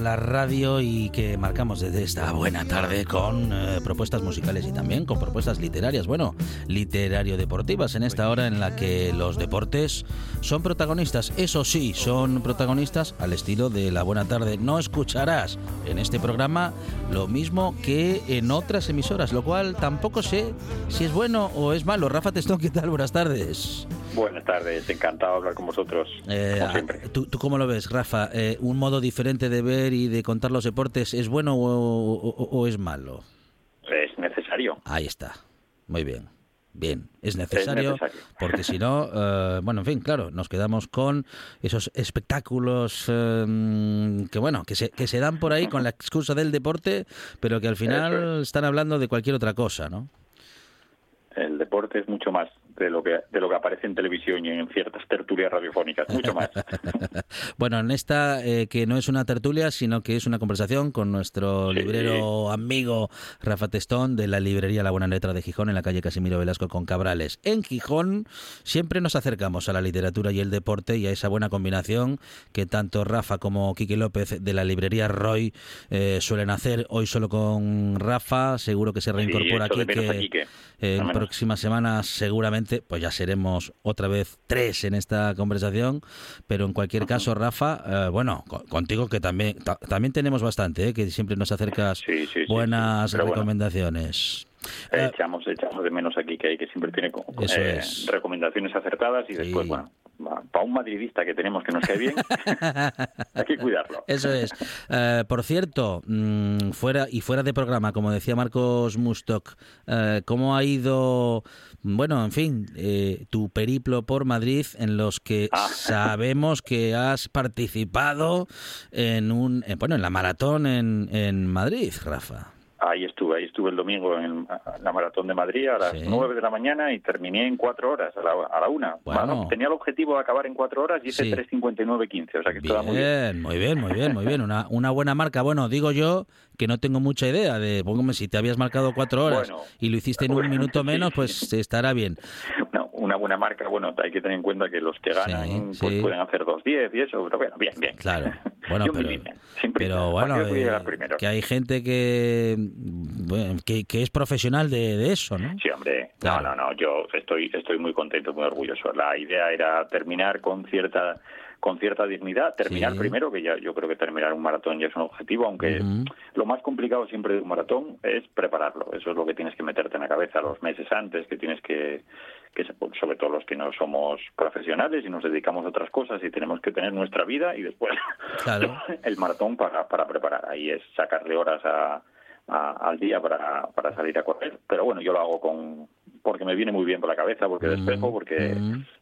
La radio y que marcamos desde esta buena tarde con eh, propuestas musicales y también con propuestas literarias, bueno, literario-deportivas en esta hora en la que los deportes son protagonistas. Eso sí, son protagonistas al estilo de la buena tarde. No escucharás en este programa lo mismo que en otras emisoras, lo cual tampoco sé si es bueno o es malo. Rafa Testón, ¿qué tal? Buenas tardes. Buenas tardes, encantado de hablar con vosotros. Eh, ¿tú, cómo lo ves, Rafa? Eh, ¿Un modo diferente de ver y de contar los deportes es bueno o, es malo? Es necesario. Ahí está, muy bien. Bien, es necesario, porque si no, eh, bueno, en fin, claro, nos quedamos con esos espectáculos que, bueno, que se, que se dan por ahí con la excusa del deporte, pero que al final están hablando de cualquier otra cosa, ¿no? El deporte es mucho más de lo que de lo que aparece en televisión y en ciertas tertulias radiofónicas, mucho más. bueno, en esta eh, que no es una tertulia, sino que es una conversación con nuestro librero amigo Rafa Testón de la librería La Buena Letra de Gijón en la calle Casimiro Velasco con Cabrales. En Gijón siempre nos acercamos a la literatura y el deporte y a esa buena combinación que tanto Rafa como Quique López de la librería Roy eh, suelen hacer. Hoy solo con Rafa, seguro que se reincorpora aquí que en próximas semanas seguramente pues ya seremos otra vez tres en esta conversación, pero en cualquier caso, Rafa, eh, bueno, contigo que también también tenemos bastante, ¿eh? que siempre nos acercas buenas recomendaciones. Eh, echamos, echamos de menos aquí que hay que siempre tiene recomendaciones acertadas y después, bueno, para un madridista que tenemos que nos cae bien, hay que cuidarlo. Eso es. Eh, por cierto, mm, fuera y fuera de programa, como decía Marcos Mustok, eh, ¿cómo ha ido, bueno, en fin, eh, tu periplo por Madrid en los que ah. sabemos que has participado en un, bueno, en la maratón en, en Madrid, Rafa? Ahí estuve, ahí estuve el domingo en la maratón de Madrid a las nueve de la mañana y terminé en cuatro horas, a la, a la una. Bueno. tenía el objetivo de acabar en cuatro horas y hice sí. 3.59.15, o sea que bien, muy bien. Muy bien, muy bien, muy bien. Una, una buena marca. Bueno, digo yo que no tengo mucha idea de, póngame, si te habías marcado cuatro horas y lo hiciste en un minuto menos, pues estará bien. No, una buena marca, bueno, hay que tener en cuenta que los que ganan pues pueden hacer 2.10 y eso, pero bueno, bien, bien. Claro, bueno, pero, bueno, eh, que hay gente que, que, es profesional de, eso, ¿no? Sí, hombre, no, no, no, yo estoy, estoy muy contento, muy orgulloso. La idea era terminar con cierta con cierta dignidad, terminar primero, que ya yo creo que terminar un maratón ya es un objetivo, aunque lo más complicado siempre de un maratón es prepararlo. Eso es lo que tienes que meterte en la cabeza los meses antes, que tienes que que sobre todo los que no somos profesionales y nos dedicamos a otras cosas y tenemos que tener nuestra vida y después el maratón para, para preparar. Ahí es sacarle horas a, al día para, para salir a correr. Pero bueno, yo lo hago con porque me viene muy bien por la cabeza, porque despejo, porque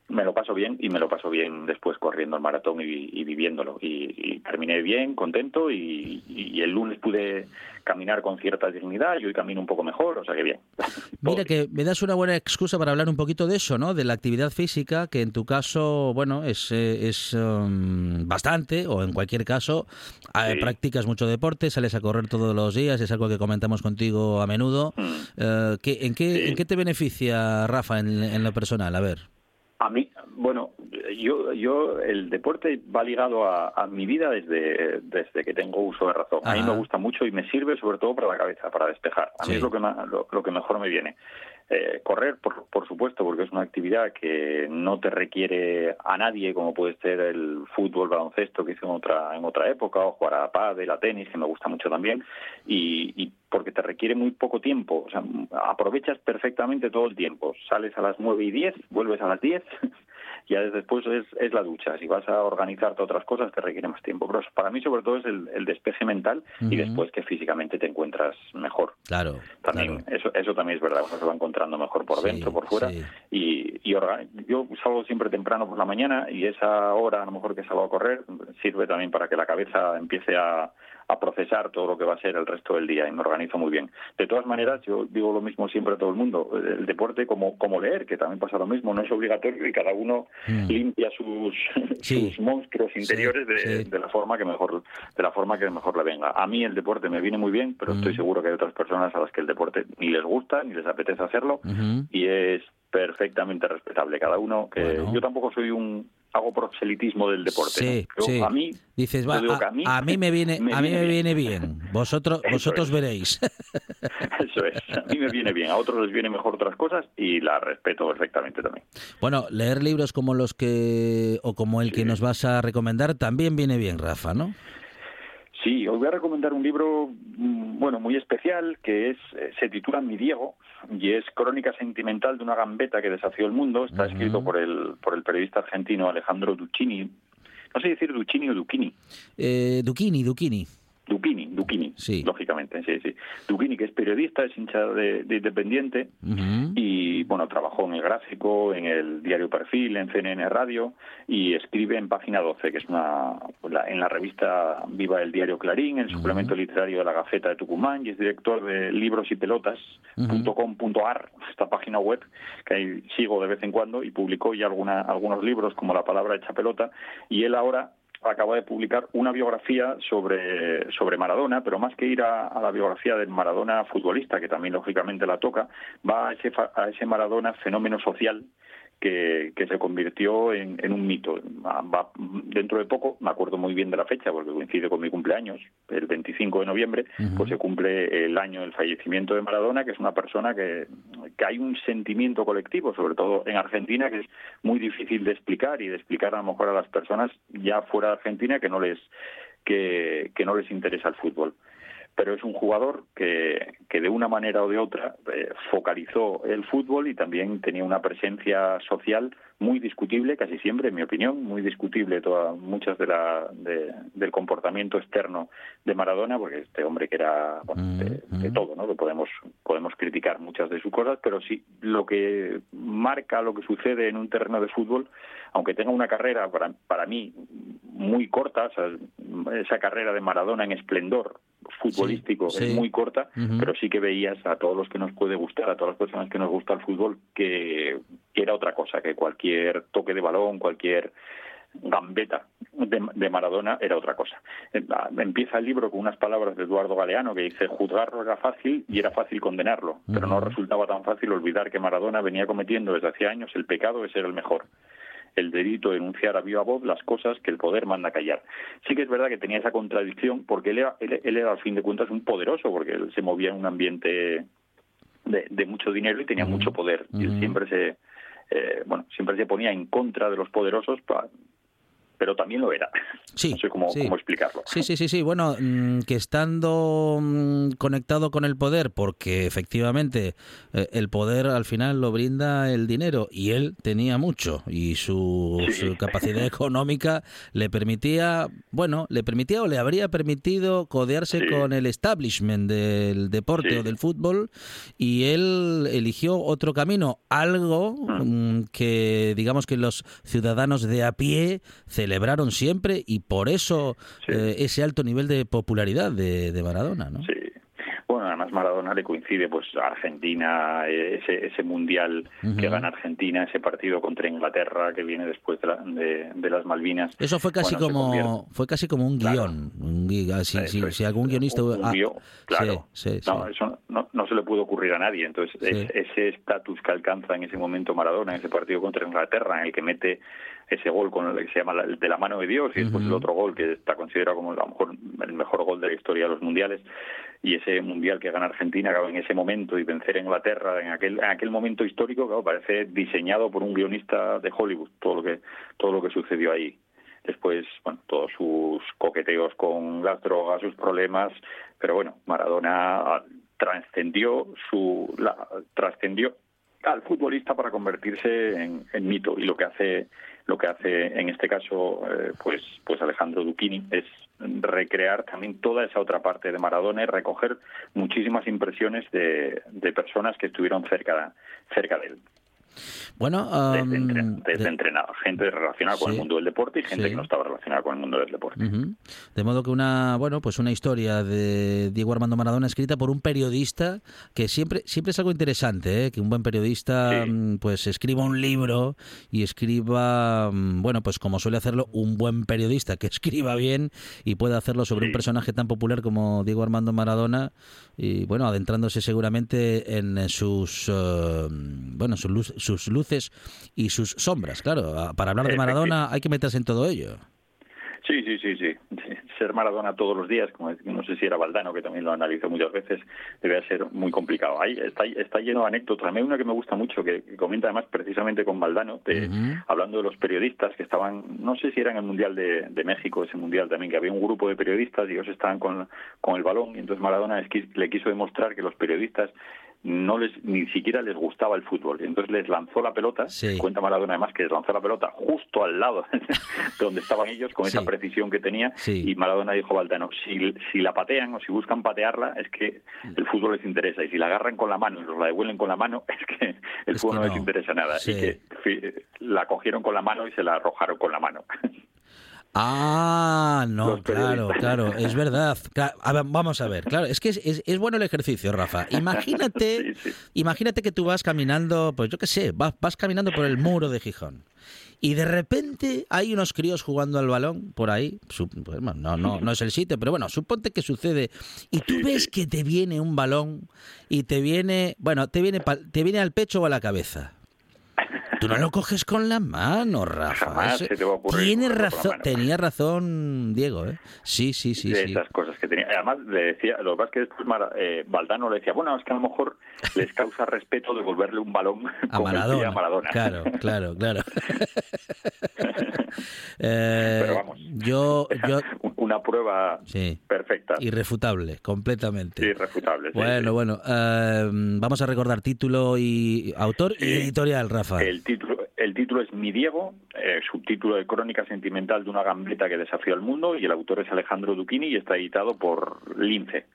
me lo paso bien y me lo paso bien después corriendo el maratón y, viviéndolo. Y, terminé bien, contento y, y, el lunes pude caminar con cierta dignidad y hoy camino un poco mejor, o sea que bien. Mira que me das una buena excusa para hablar un poquito de eso, ¿no? De la actividad física, que en tu caso, bueno, es, eh, es um, bastante, o en cualquier caso, eh, practicas mucho deporte, sales a correr todos los días, es algo que comentamos contigo a menudo. Mm. Eh, ¿En qué, ¿En qué te beneficia, Rafa, en, en lo personal? A ver. A mí, bueno, yo, yo el deporte va ligado a, mi vida desde, desde que tengo uso de razón. A mí me gusta mucho y me sirve sobre todo para la cabeza, para despejar. A mí es lo que, lo, que mejor me viene. Eh, correr, por, por, supuesto, porque es una actividad que no te requiere a nadie, como puede ser el fútbol, baloncesto que hice en otra, en otra época, o jugar a pádel, a tenis, que me gusta mucho también, y, y porque te requiere muy poco tiempo. O sea, aprovechas perfectamente todo el tiempo. Sales a las nueve y diez, vuelves a las diez, ya después es, es, la ducha. Si vas a organizarte otras cosas, te requiere más tiempo. Pero para mí, sobre todo, es el, el despeje mental y después que físicamente te encuentras mejor. Claro. También, Eso, eso también es verdad. Uno se va encontrando mejor por dentro, por fuera. Y, y yo salgo siempre temprano por la mañana y esa hora, a lo mejor que salgo a correr, sirve también para que la cabeza empiece a, a procesar todo lo que va a ser el resto del día y me organizo muy bien. De todas maneras, yo digo lo mismo siempre a todo el mundo, el deporte como, como leer, que también pasa lo mismo, no es obligatorio y cada uno mm. limpia sus, sus monstruos interiores de, la forma que mejor de la forma que mejor le venga. A mí el deporte me viene muy bien, pero estoy mm. seguro que hay otras personas a las que el deporte ni les gusta ni les apetece hacerlo y es perfectamente respetable cada uno que yo tampoco soy un hago proselitismo del deporte. Sí, A mí, Dices, va, a, mí, me viene, a mí me viene bien. Vosotros, vosotros veréis. Eso es. A mí me viene bien. A otros les viene mejor otras cosas y la respeto perfectamente también. Bueno, leer libros como los que o como el que nos vas a recomendar también viene bien, Rafa, ¿no? Sí, os voy a recomendar un libro, mm, bueno, muy especial, que es eh, se titula Mi Diego y es Crónica sentimental de una gambeta que desafió el mundo. Está escrito por el por el periodista argentino Alejandro Duccini. No sé decir Duccini o Ducchini. Eh, Ducchini, Ducchini. Duquini, Duquini, lógicamente, sí, sí. Duquini, que es periodista, es hincha de, Independiente. Y, bueno, trabajó en el gráfico, en el diario Perfil, en CNN Radio y escribe en Página 12, que es una, en la revista Viva el Diario Clarín, el suplemento literario de la Gaceta de Tucumán y es director de libros y pelotas.com.ar, esta página web que ahí sigo de vez en cuando y publicó ya alguna, algunos libros como La palabra hecha pelota y él ahora acaba de publicar una biografía sobre, sobre Maradona, pero más que ir a, la biografía del Maradona futbolista, que también lógicamente la toca, va a ese, a ese Maradona fenómeno social que, que se convirtió en, en un mito. Va, dentro de poco, me acuerdo muy bien de la fecha porque coincide con mi cumpleaños, el 25 de noviembre, pues se cumple el año del fallecimiento de Maradona, que es una persona que, que hay un sentimiento colectivo, sobre todo en Argentina, que es muy difícil de explicar y de explicar a lo mejor a las personas ya fuera de Argentina que no les que, que no les interesa el fútbol pero es un jugador que, que de una manera o de otra eh, focalizó el fútbol y también tenía una presencia social muy discutible, casi siempre, en mi opinión, muy discutible toda, muchas de la, del comportamiento externo de Maradona, porque este hombre que era de, mm, mm. todo, ¿no? Que podemos, podemos criticar muchas de sus cosas, pero sí lo que marca lo que sucede en un terreno de fútbol, aunque tenga una carrera para, para mí muy corta, esa carrera de Maradona en esplendor futbolístico es muy corta, pero sí que veías a todos los que nos puede gustar, a todas las personas que nos gusta el fútbol, que, era otra cosa, que cualquier toque de balón, cualquier gambeta de, Maradona era otra cosa. Eh, empieza el libro con unas palabras de Eduardo Galeano que dice juzgarlo era fácil y era fácil condenarlo, pero no resultaba tan fácil olvidar que Maradona venía cometiendo desde hace años el pecado de ser el mejor el delito de denunciar a viva voz las cosas que el poder manda callar. Sí que es verdad que tenía esa contradicción porque él era, él, era al fin de cuentas un poderoso, porque él se movía en un ambiente de, mucho dinero y tenía mucho poder. Y él siempre se, eh, bueno, siempre se ponía en contra de los poderosos pero también lo era. Sí, no sé cómo, explicarlo. Sí, sí, sí, sí. Bueno, mm, que estando mm, conectado con el poder, porque efectivamente eh, el poder al final lo brinda el dinero y él tenía mucho y su, capacidad económica le permitía, bueno, le permitía o le habría permitido codearse con el establishment del deporte o del fútbol y él eligió otro camino, algo mm. que digamos que los ciudadanos de a pie celebraron siempre y por eso eh, ese alto nivel de popularidad de, de Maradona, ¿no? Sí, bueno, además Maradona le coincide pues Argentina, ese, ese mundial que gana Argentina, ese partido contra Inglaterra que viene después de, de, las Malvinas. Eso fue casi como fue casi como un guion, un si, algún guionista un, claro. no, eso no, no, se le pudo ocurrir a nadie. Entonces ese estatus que alcanza en ese momento Maradona en ese partido contra Inglaterra, en el que mete ese gol con el que se llama de la mano de Dios y después el otro gol que está considerado como a lo mejor el mejor gol de la historia de los mundiales y ese mundial que gana Argentina en ese momento y vencer a Inglaterra en aquel en aquel momento histórico claro, parece diseñado por un guionista de Hollywood todo lo que todo lo que sucedió ahí. Después bueno todos sus coqueteos con las drogas sus problemas pero bueno Maradona trascendió su trascendió al futbolista para convertirse en, mito y lo que hace lo que hace en este caso eh, pues pues Alejandro Duchini es recrear también toda esa otra parte de Maradona y recoger muchísimas impresiones de, de personas que estuvieron cerca cerca de él. Bueno, desde, entrenado, gente relacionada con el mundo del deporte y gente que no estaba relacionada con el mundo del deporte. De modo que una, bueno, pues una historia de Diego Armando Maradona escrita por un periodista que siempre siempre es algo interesante, ¿eh? que un buen periodista mm, pues escriba un libro y escriba, mm, bueno, pues como suele hacerlo un buen periodista que escriba bien y pueda hacerlo sobre un personaje tan popular como Diego Armando Maradona y bueno, adentrándose seguramente en sus uh, bueno, sus sus luces y sus sombras. Claro, para hablar de Maradona hay que meterse en todo ello. Sí, sí, sí, sí. Ser Maradona todos los días, como no sé si era Valdano, que también lo analizó muchas veces, debe ser muy complicado. Ahí está, está lleno de anécdotas. A mí una que me gusta mucho, que, comenta además precisamente con Valdano, hablando de los periodistas que estaban, no sé si era en el Mundial de, de, México, ese Mundial también, que había un grupo de periodistas y ellos estaban con, con el balón y entonces Maradona le quiso demostrar que los periodistas no les ni siquiera les gustaba el fútbol. Entonces les lanzó la pelota, cuenta Maradona además que les lanzó la pelota justo al lado de donde estaban ellos, con esa precisión que tenía, y Maradona dijo Valdano, si, si la patean o si buscan patearla, es que el fútbol les interesa, y si la agarran con la mano y los la devuelven con la mano, es que el fútbol no. les interesa nada. Y que la cogieron con la mano y se la arrojaron con la mano. Ah, no, claro, claro, es verdad. vamos a ver, claro, es que es, bueno el ejercicio, Rafa. Imagínate, imagínate que tú vas caminando, pues yo qué sé, vas, vas caminando por el muro de Gijón y de repente hay unos críos jugando al balón por ahí. Pues, no, no, no es el sitio, pero bueno, suponte que sucede y tú ves que te viene un balón y te viene, bueno, te viene, te viene al pecho o a la cabeza. Tú no lo coges con la mano, Rafa. Tiene razón, tenía razón Diego, ¿eh? Sí, sí, sí. De esas cosas que tenía. Además, le decía, lo que pasa es que después eh, Valdano le decía, bueno, es que a lo mejor les causa respeto devolverle un balón a Maradona. a Maradona. Claro, claro, claro. eh, Pero vamos, yo, yo... una prueba perfecta. Irrefutable, completamente. Irrefutable. bueno, bueno. Eh, vamos a recordar título y autor y editorial, Rafa. El título, el título es Mi Diego, eh, subtítulo de Crónica Sentimental de una gambeta que desafió al mundo y el autor es Alejandro Duquini y está editado por Lince.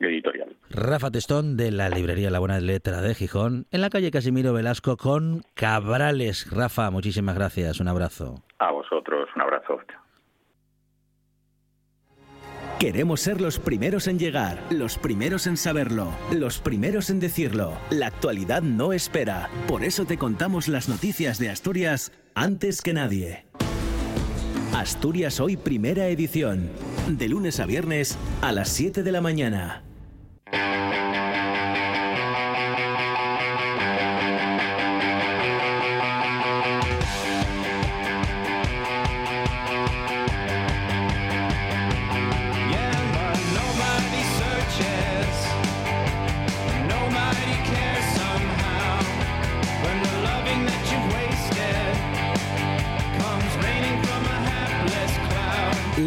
Editorial. Rafa Testón de la librería La Buena Letra de Gijón, en la calle Casimiro Velasco con Cabrales. Rafa, muchísimas gracias, un abrazo. A vosotros, un abrazo. Queremos ser los primeros en llegar, los primeros en saberlo, los primeros en decirlo. La actualidad no espera. Por eso te contamos las noticias de Asturias antes que nadie. Asturias Hoy Primera Edición. De lunes a viernes a las 7 de la mañana.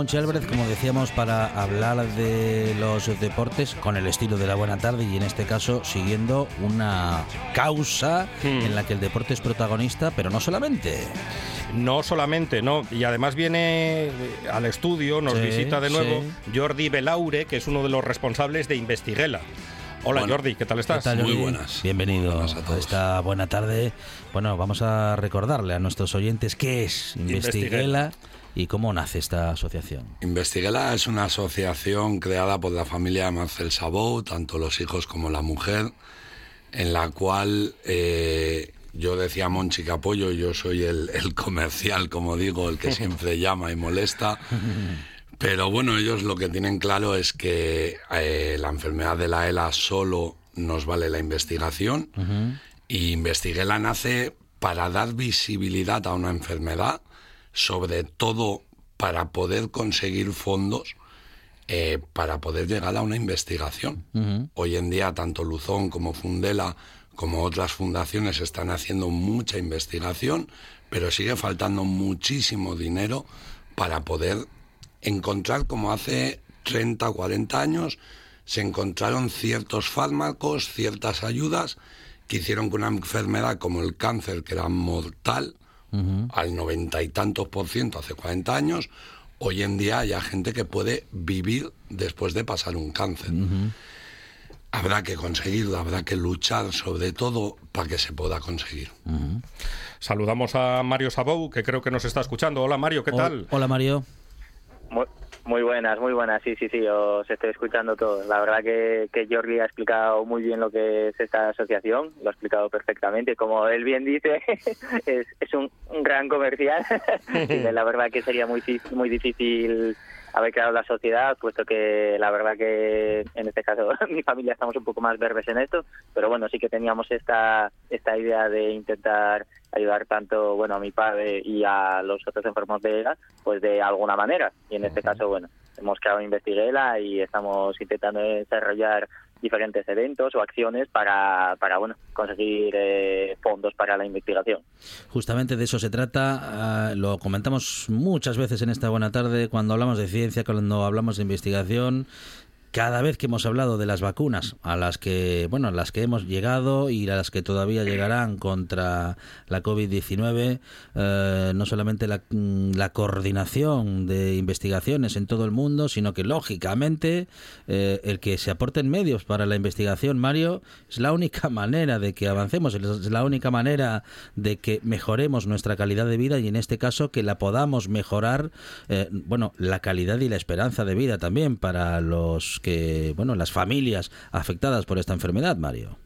Monchi Álvarez, como decíamos, para hablar de los deportes con el estilo de la buena tarde y en este caso siguiendo una causa hmm. en la que el deporte es protagonista, pero no solamente. No solamente, no. Y además viene eh, al estudio, nos visita de nuevo Jordi Belaure, que es uno de los responsables de Investiguela Hola Jordi, ¿qué tal estás? Muy buenas. Bienvenido a, esta buena tarde. Bueno, vamos a recordarle a nuestros oyentes qué es Investiguela y cómo nace esta asociación. Investiguela es una asociación creada por la familia de Marcel Sabou, tanto los hijos como la mujer, en la cual eh, yo decía Monchi que apoyo, yo soy el, el comercial, como digo, el que siempre llama y molesta. Pero bueno, ellos lo que tienen claro es que eh, la enfermedad de la ELA solo nos vale la investigación y Investiguela nace para dar visibilidad a una enfermedad, sobre todo para poder conseguir fondos eh, para poder llegar a una investigación. Hoy en día, tanto Luzón como Fundela como otras fundaciones están haciendo mucha investigación, pero sigue faltando muchísimo dinero para poder encontrar como hace 30 o 40 años se encontraron ciertos fármacos, ciertas ayudas que hicieron que una enfermedad como el cáncer, que era mortal, al noventa y tantos por ciento hace 40 años, hoy en día haya gente que puede vivir después de pasar un cáncer. Habrá que conseguirlo, habrá que luchar sobre todo para que se pueda conseguir. Saludamos a Mario Sabou, que creo que nos está escuchando. Hola Mario, ¿qué tal? Hola Mario. Muy, buenas, muy buenas. Sí, sí, sí, os estoy escuchando todos. La verdad que, que Jordi ha explicado muy bien lo que es esta asociación, lo ha explicado perfectamente. Como él bien dice, es, es un, gran comercial. la verdad que sería muy, muy difícil haber creado la sociedad, puesto que la verdad que en este caso mi familia estamos un poco más verdes en esto, pero bueno, sí que teníamos esta, esta idea de intentar ayudar tanto bueno a mi padre y a los otros enfermos de ELA, pues de alguna manera. Y en este caso, bueno, hemos creado Investiguela y estamos intentando desarrollar diferentes eventos o acciones para, para bueno, conseguir eh, fondos para la investigación. Justamente de eso se trata. Ah, lo comentamos muchas veces en esta buena tarde cuando hablamos de ciencia, cuando hablamos de investigación cada vez que hemos hablado de las vacunas a las que bueno a las que hemos llegado y a las que todavía llegarán contra la COVID-19 eh, no solamente mm, la, coordinación de investigaciones en todo el mundo sino que lógicamente eh, el que se aporten medios para la investigación Mario es la única manera de que avancemos es la única manera de que mejoremos nuestra calidad de vida y en este caso que la podamos mejorar eh, bueno la calidad y la esperanza de vida también para los que, bueno, las familias afectadas por esta enfermedad, Mario.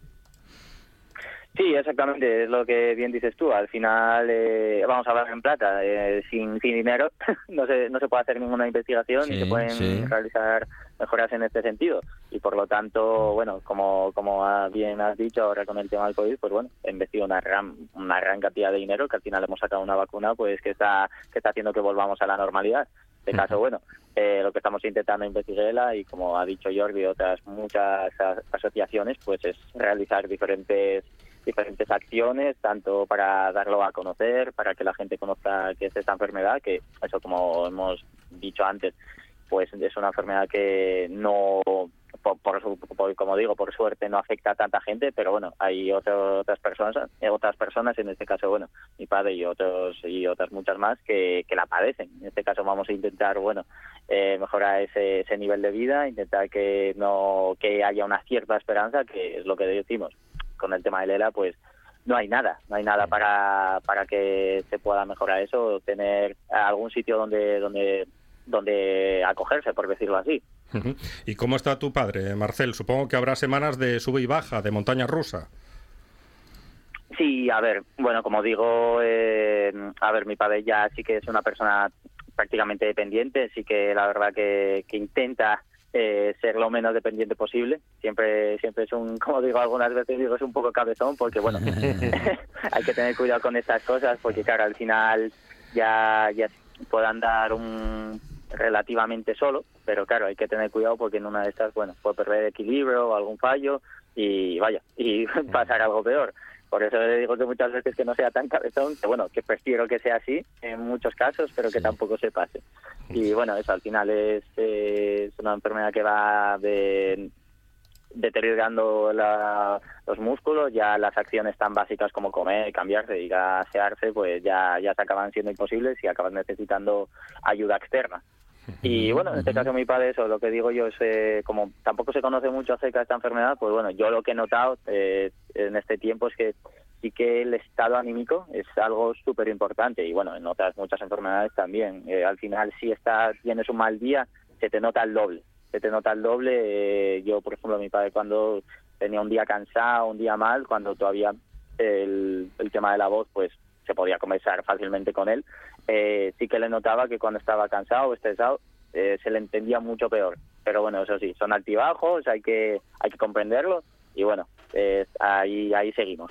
Sí, exactamente, es lo que bien dices tú. Al final, eh, vamos a hablar en plata, eh, sin, sin dinero no se, no se puede hacer ninguna investigación y se pueden realizar mejoras en este sentido. Y por lo tanto, bueno, como, como bien has dicho ahora con el tema del COVID, pues bueno, he investido una gran, una gran cantidad de dinero que al final hemos sacado una vacuna pues que está, que está haciendo que volvamos a la normalidad. Este caso, bueno, eh, lo que estamos intentando investigarla y como ha dicho Jordi y otras muchas asociaciones, pues es realizar diferentes diferentes acciones, tanto para darlo a conocer, para que la gente conozca que es esta enfermedad, que eso como hemos dicho antes, pues es una enfermedad que no por, como digo, por suerte no afecta a tanta gente, pero bueno, hay otras personas, eh, otras personas, en este caso, bueno, mi padre y otros y otras muchas más que, que la padecen. En este caso vamos a intentar, bueno, eh, mejorar ese, ese nivel de vida, intentar que no que haya una cierta esperanza, que es lo que decimos con el tema de Lela, pues no hay nada, no hay nada para, para que se pueda mejorar eso, tener algún sitio donde donde donde acogerse, por decirlo así. ¿Y cómo está tu padre, Marcel? Supongo que habrá semanas de sube y baja, de montaña rusa. Sí, a ver, bueno, como digo, eh, a ver, mi padre ya sí que es una persona prácticamente dependiente, sí que la verdad que, que intenta eh, ser lo menos dependiente posible. Siempre siempre es un, como digo algunas veces, digo, es un poco cabezón porque, bueno, hay que tener cuidado con estas cosas porque, claro, al final ya, ya puedan dar un relativamente solo, pero claro, hay que tener cuidado porque en una de estas, bueno, puede perder equilibrio o algún fallo y vaya, y pasar algo peor. Por eso le digo que muchas veces que no sea tan cabezón, que bueno, que prefiero que sea así en muchos casos, pero que tampoco se pase. Y bueno, eso al final es, es una enfermedad que va de deteriorando los músculos, ya las acciones tan básicas como comer, cambiarse y asearse, pues ya, ya se acaban siendo imposibles y acaban necesitando ayuda externa. Y bueno, en este caso mi padre, eso, lo que digo yo es, eh, como tampoco se conoce mucho acerca de esta enfermedad, pues bueno, yo lo que he notado eh, en este tiempo es que sí que el estado anímico es algo súper importante y bueno, en otras muchas enfermedades también. Eh, al final, si está, tienes un mal día, se te nota el doble. Se te nota el doble. yo, por ejemplo, mi padre cuando tenía un día cansado, un día mal, cuando todavía el, el tema de la voz, pues se podía conversar fácilmente con él, eh, sí que le notaba que cuando estaba cansado o estresado eh, se le entendía mucho peor. Pero bueno, eso sí, son altibajos, hay que, hay que comprenderlo y bueno, ahí, ahí seguimos.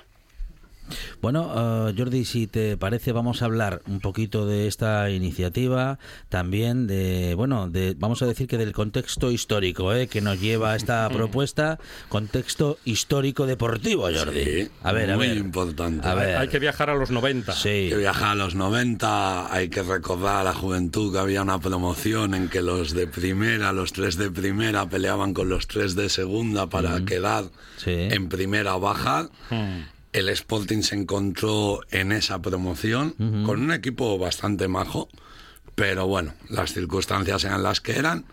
Bueno, eh, Jordi, si te parece, vamos a hablar un poquito de esta iniciativa, también de, bueno, de, vamos a decir que del contexto histórico eh, que nos lleva a esta propuesta, contexto histórico deportivo, Jordi. a ver, muy importante. Hay que viajar a los 90. Sí. Hay que viajar a los 90, hay que recordar a la juventud que había una promoción en que los de primera, los tres de primera, peleaban con los tres de segunda para quedar en primera baja. El Sporting se encontró en esa promoción con un equipo bastante majo, pero bueno, las circunstancias eran las que eran.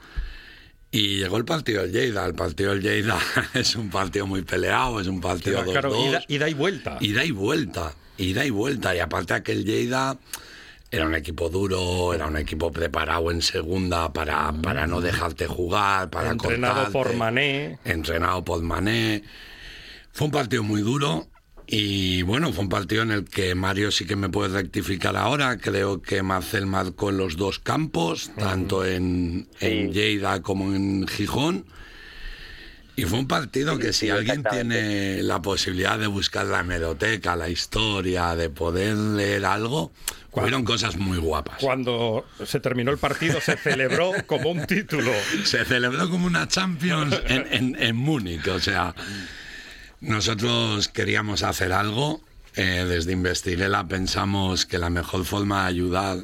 Y llegó el partido del Lleida. El partido del Lleida es un partido muy peleado, es un partido claro, dos, ida, y vuelta. Ida y vuelta, ida y vuelta. Y aparte aquel Lleida era un equipo duro, era un equipo preparado en segunda para, para no dejarte jugar, para Entrenado por Mané. Entrenado por Mané. Fue un partido muy duro y bueno, fue un partido en el que Mario sí que me puede rectificar ahora. Creo que Marcel marcó en los dos campos, tanto en, en Lleida como en Gijón. Y fue un partido que si alguien tiene la posibilidad de buscar la hemeroteca, la historia, de poder leer algo, fueron cosas muy guapas. Cuando se terminó el partido se celebró como un título. Se celebró como una Champions en, en, en Múnich, o sea... Nosotros queríamos hacer algo. Eh, desde Investiguela pensamos que la mejor forma de ayudar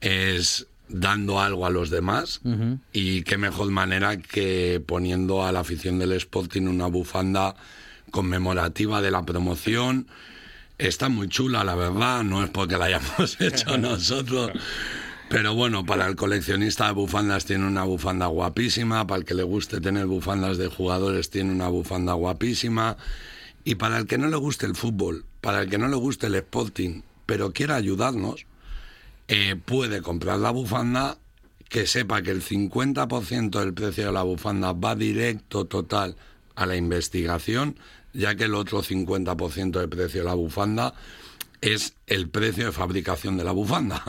es dando algo a los demás y qué mejor manera que poniendo a la afición del Sporting una bufanda conmemorativa de la promoción. Está muy chula, la verdad, no es porque la hayamos hecho nosotros, pero bueno, para el coleccionista de bufandas tiene una bufanda guapísima, para el que le guste tener bufandas de jugadores tiene una bufanda guapísima, y para el que no le guste el fútbol, para el que no le guste el Sporting, pero quiera ayudarnos, eh, puede comprar la bufanda, que sepa que el 50% del precio de la bufanda va directo total a la investigación, ya que el otro 50% del precio de la bufanda es el precio de fabricación de la bufanda.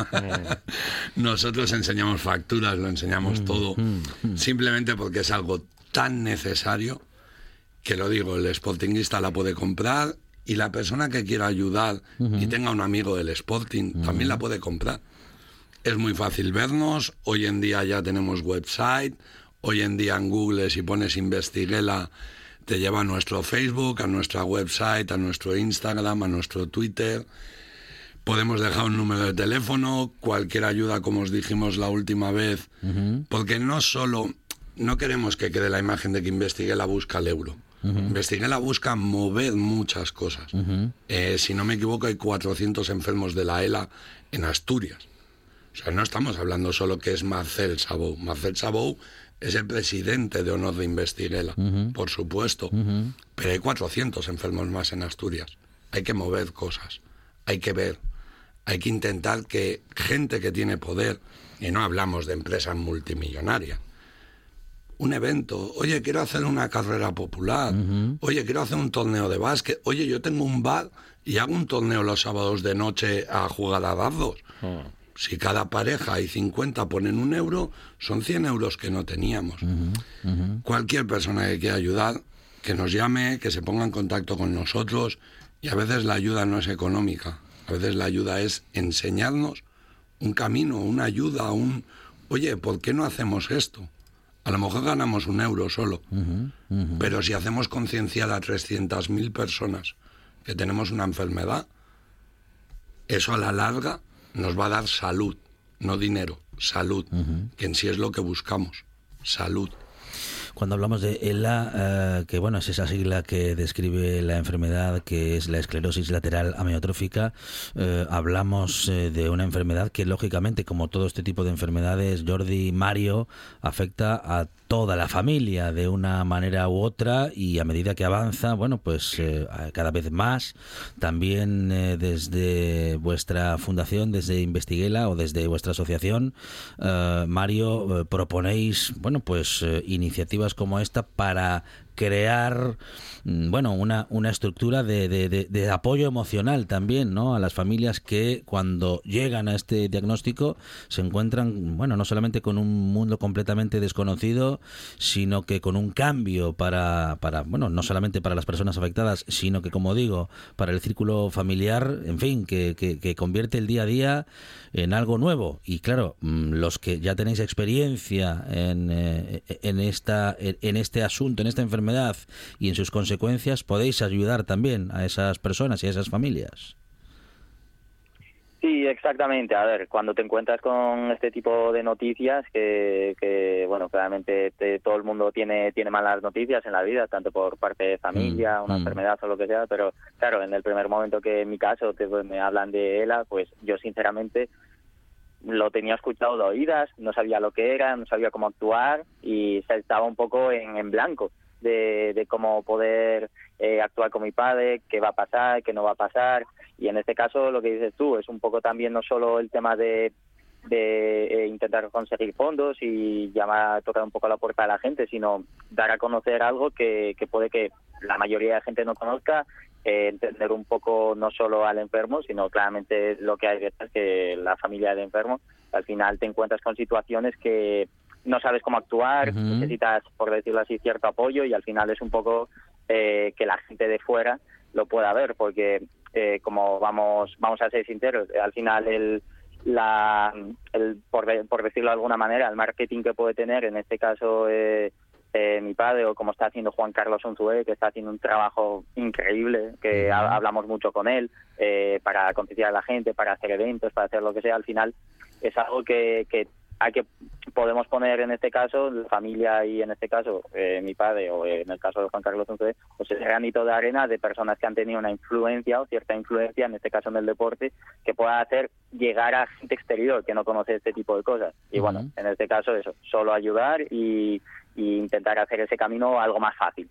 Mm. Nosotros enseñamos facturas, lo enseñamos mm, todo, mm, simplemente porque es algo tan necesario que lo digo, el sportingista la puede comprar y la persona que quiera ayudar y tenga un amigo del Sporting también la puede comprar. Es muy fácil vernos, hoy en día ya tenemos website, hoy en día en Google si pones Investiguela te lleva a nuestro Facebook, a nuestra website, a nuestro Instagram, a nuestro Twitter. Podemos dejar un número de teléfono, cualquier ayuda, como os dijimos la última vez, porque no solo, no queremos que quede la imagen de que investigue la busca el euro. Investigue la busca mover muchas cosas. Eh, si no me equivoco, hay 400 enfermos de la ELA en Asturias. O sea, no estamos hablando solo que es Marcel Sabou. Marcel Sabou es el presidente de honor de Investiguela, por supuesto, pero hay 400 enfermos más en Asturias. Hay que mover cosas, hay que ver, hay que intentar que gente que tiene poder, y no hablamos de empresas multimillonarias, un evento, oye, quiero hacer una carrera popular, oye, quiero hacer un torneo de básquet, oye, yo tengo un bar y hago un torneo los sábados de noche a jugar a dardos. Si cada pareja y 50 ponen un euro, son 100 euros que no teníamos. Cualquier persona que quiera ayudar, que nos llame, que se ponga en contacto con nosotros. Y a veces la ayuda no es económica, a veces la ayuda es enseñarnos un camino, una ayuda, un... Oye, ¿por qué no hacemos esto? A lo mejor ganamos un euro solo, pero si hacemos concienciar a 300.000 personas que tenemos una enfermedad, eso a la larga nos va a dar salud, no dinero, salud, que en sí es lo que buscamos, salud. cuando hablamos de ELA, eh, que bueno, es esa sigla que describe la enfermedad que es la esclerosis lateral amiotrófica, eh, hablamos eh, de una enfermedad que lógicamente, como todo este tipo de enfermedades, Jordi, Mario, afecta a toda la familia de una manera u otra y a medida que avanza, bueno, pues cada vez más, también desde vuestra fundación, desde Investiguela o desde vuestra asociación, Mario, proponéis, bueno, pues iniciativas como esta para crear mm, bueno una, una estructura de, de, apoyo emocional también no a las familias que cuando llegan a este diagnóstico se encuentran bueno no solamente con un mundo completamente desconocido sino que con un cambio para para bueno no solamente para las personas afectadas sino que como digo para el círculo familiar en fin que, que, convierte el día a día en algo nuevo y claro mm, los que ya tenéis experiencia en, eh, en esta en este asunto en esta enfermedad y en sus consecuencias, podéis ayudar también a esas personas y a esas familias. Sí, exactamente. A ver, cuando te encuentras con este tipo de noticias, que, bueno, claramente todo el mundo tiene tiene malas noticias en la vida, tanto por parte de familia, mm, una mm. enfermedad o lo que sea, pero claro, en el primer momento que en mi caso te, me hablan de ELA, pues yo sinceramente lo tenía escuchado de oídas, no sabía lo que era, no sabía cómo actuar y estaba un poco en blanco de, cómo poder eh, actuar con mi padre, qué va a pasar, qué no va a pasar. Y en este caso, lo que dices tú, es un poco también no solo el tema de, de eh, intentar conseguir fondos y llamar tocar un poco la puerta a la gente, sino dar a conocer algo que, que puede que la mayoría de gente no conozca, eh, entender un poco no solo al enfermo, sino claramente lo que hay detrás, que la familia del enfermo, al final te encuentras con situaciones que no sabes cómo actuar, necesitas, por decirlo así, cierto apoyo y al final es un poco eh, que la gente de fuera lo pueda ver, porque eh, como vamos vamos a ser sinceros, al final el la el, por, por decirlo de alguna manera, el marketing que puede tener, en este caso eh, eh mi padre o como está haciendo Juan Carlos Onzué, que está haciendo un trabajo increíble, que hablamos mucho con él eh, para concienciar a la gente, para hacer eventos, para hacer lo que sea, al final es algo que, que hay que podemos poner en este caso la familia y en este caso eh, mi padre o en el caso de Juan Carlos Once, pues ese granito de arena de personas que han tenido una influencia o cierta influencia en este caso en el deporte que pueda hacer llegar a gente exterior que no conoce este tipo de cosas. Y bueno en este caso eso solo ayudar y, y intentar hacer ese camino algo más fácil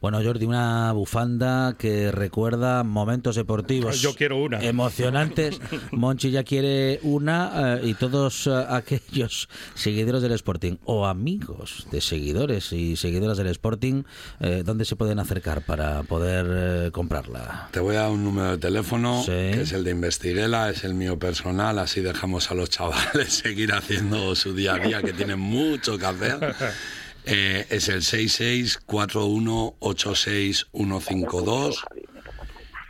bueno, Jordi, una bufanda que recuerda momentos deportivos. Yo quiero una. Emocionantes. Monchi ya quiere una eh, y todos eh, aquellos seguidores del Sporting o amigos de seguidores y seguidoras del Sporting, eh, ¿dónde se pueden acercar para poder comprarla? Te voy a dar un número de teléfono, que es el de Investiguela, es el mío personal, así dejamos a los chavales seguir haciendo su día a día, que tienen mucho que hacer. Eh, es el 664186152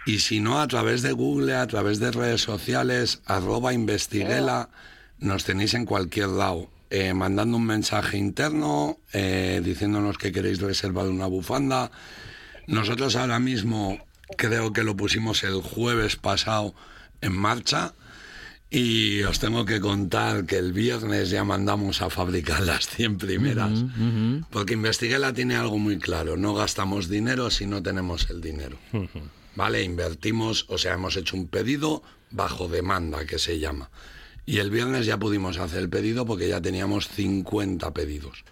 y si no, a través de Google, a través de redes sociales, arroba investiguela, nos tenéis en cualquier lado. Eh, mandando un mensaje interno, eh, diciéndonos que queréis reservar una bufanda. Nosotros ahora mismo creo que lo pusimos el jueves pasado en marcha y os tengo que contar que el viernes ya mandamos a fabricar las 100 primeras, porque Investiguela tiene algo muy claro, no gastamos dinero si no tenemos el dinero. ¿Vale? Invertimos, o sea, hemos hecho un pedido bajo demanda, que se llama. Y el viernes ya pudimos hacer el pedido porque ya teníamos 50 pedidos.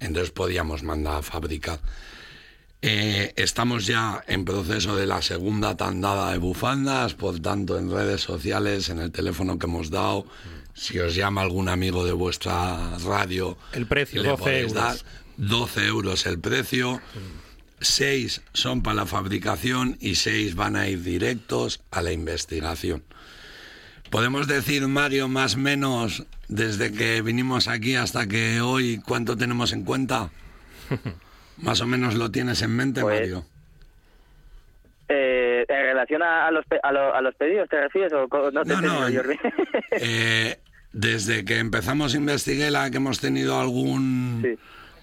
Entonces podíamos mandar a fabricar. Eh, estamos ya en proceso de la segunda tandada de bufandas, por tanto en redes sociales, en el teléfono que hemos dado, si os llama algún amigo de vuestra radio, el precio, 12 euros. Dar 12 euros el precio. 6 son para la fabricación y 6 van a ir directos a la investigación. Podemos decir, Mario, más o menos, desde que vinimos aquí hasta que hoy, ¿cuánto tenemos en cuenta? Más o menos lo tienes en mente, pues, Mario. Eh, ¿En relación a, los, a, los pedidos te refieres o no te no, eh, desde que empezamos Investiguela, que hemos tenido algún...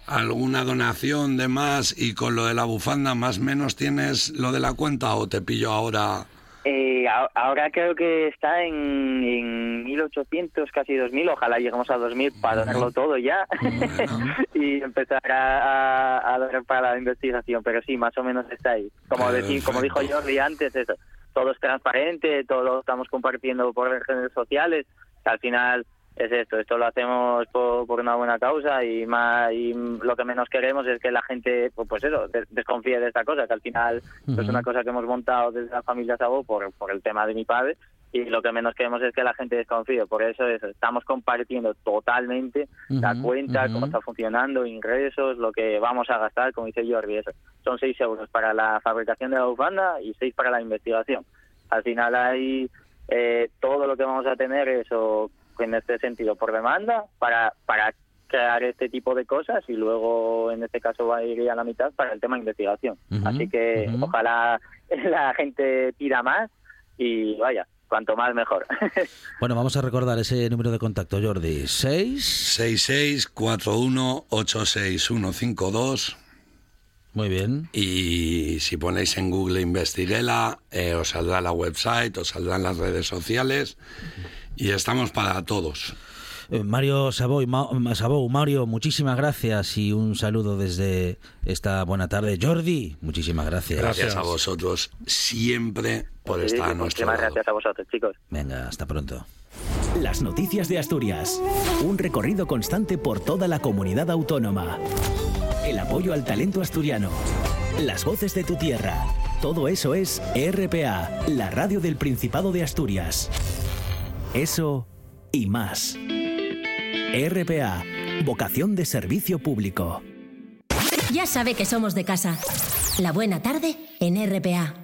alguna donación de más y con lo de la bufanda más o menos tienes lo de la cuenta o te pillo ahora Eh, ahora creo que está en, en 1800, casi 2000. Ojalá lleguemos a 2000 para darlo todo ya y empezar a, a, dar para la investigación. Pero sí, más o menos está ahí. Como, decir, como dijo Jordi antes, eso, todo es transparente, todo lo estamos compartiendo por redes sociales. Al final es esto, esto lo hacemos por, una buena causa y más y lo que menos queremos es que la gente, pues, pues eso, desconfíe de esta cosa, que al final es una cosa que hemos montado desde la familia Sabo por, por el tema de mi padre y lo que menos queremos es que la gente desconfíe, por eso estamos compartiendo totalmente la cuenta, cómo está funcionando, ingresos, lo que vamos a gastar, como dice Jordi, eso. son 6 euros para la fabricación de la bufanda y 6 para la investigación. Al final hay eh, todo lo que vamos a tener eso en este sentido por demanda para, para crear este tipo de cosas y luego en este caso va a ir a la mitad para el tema de investigación. Así que ojalá la gente pida más y vaya, cuanto más mejor. bueno, vamos a recordar ese número de contacto, Jordi. 6 6641865152 Muy bien. Y si ponéis en Google Investiguela, eh, os saldrá la website, os saldrán las redes sociales y estamos para todos. Eh, Mario Sabou, Mario, muchísimas gracias y un saludo desde esta buena tarde. Jordi, muchísimas gracias. Gracias, a vosotros siempre por estar a nuestro lado. gracias a vosotros, chicos. Venga, hasta pronto. Las noticias de Asturias. Un recorrido constante por toda la comunidad autónoma. El apoyo al talento asturiano. Las voces de tu tierra. Todo eso es RPA, la radio del Principado de Asturias. Eso y más. RPA, vocación de servicio público. Ya sabe que somos de casa. La buena tarde en RPA.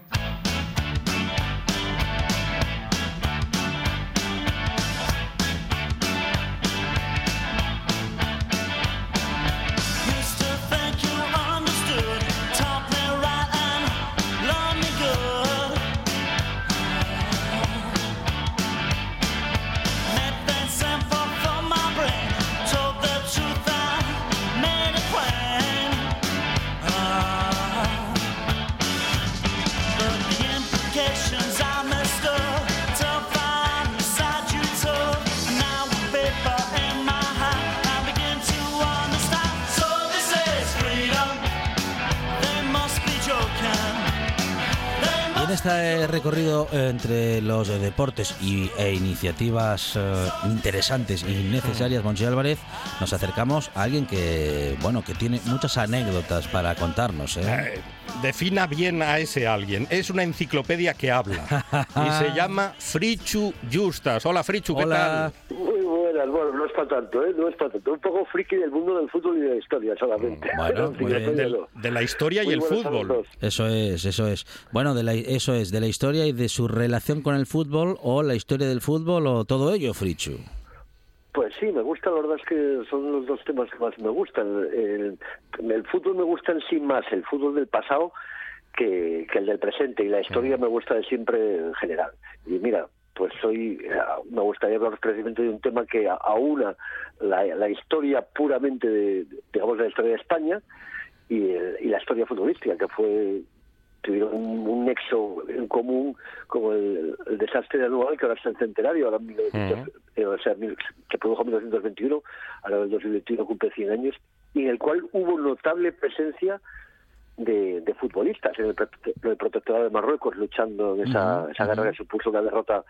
Entre los deportes y, e iniciativas eh, interesantes y necesarias, Monchi Álvarez, nos acercamos a alguien que, bueno, que tiene muchas anécdotas para contarnos. ¿eh? Eh, defina bien a ese alguien. Es una enciclopedia que habla y se llama Frichu Justas. Hola Frichu, ¿qué tal? Bueno, no es para tanto, ¿eh? No es para tanto. Un poco friki del mundo del fútbol y de la historia solamente. Mm, bueno, de, la historia y el fútbol. Eso es, eso es. Bueno, de la, eso es, de la historia y de su relación con el fútbol o la historia del fútbol o todo ello, Frichu. Pues sí, me gusta, la verdad es que son los dos temas que más me gustan. El, el fútbol me gusta en sí más, el fútbol del pasado que, que el del presente y la historia me gusta de siempre en general. Y mira, pues hoy eh, me gustaría hablar precisamente de un tema que aúna la, la historia puramente de, digamos, de la historia de España y, la historia futbolística, que fue tuvieron un, nexo en común como el, desastre de anual que ahora es el centenario, ahora eh, o sea, que produjo en 1921, ahora en 2021 cumple 100 años, y en el cual hubo notable presencia de, futbolistas en el, protectorado de Marruecos luchando en esa, esa guerra que supuso una derrota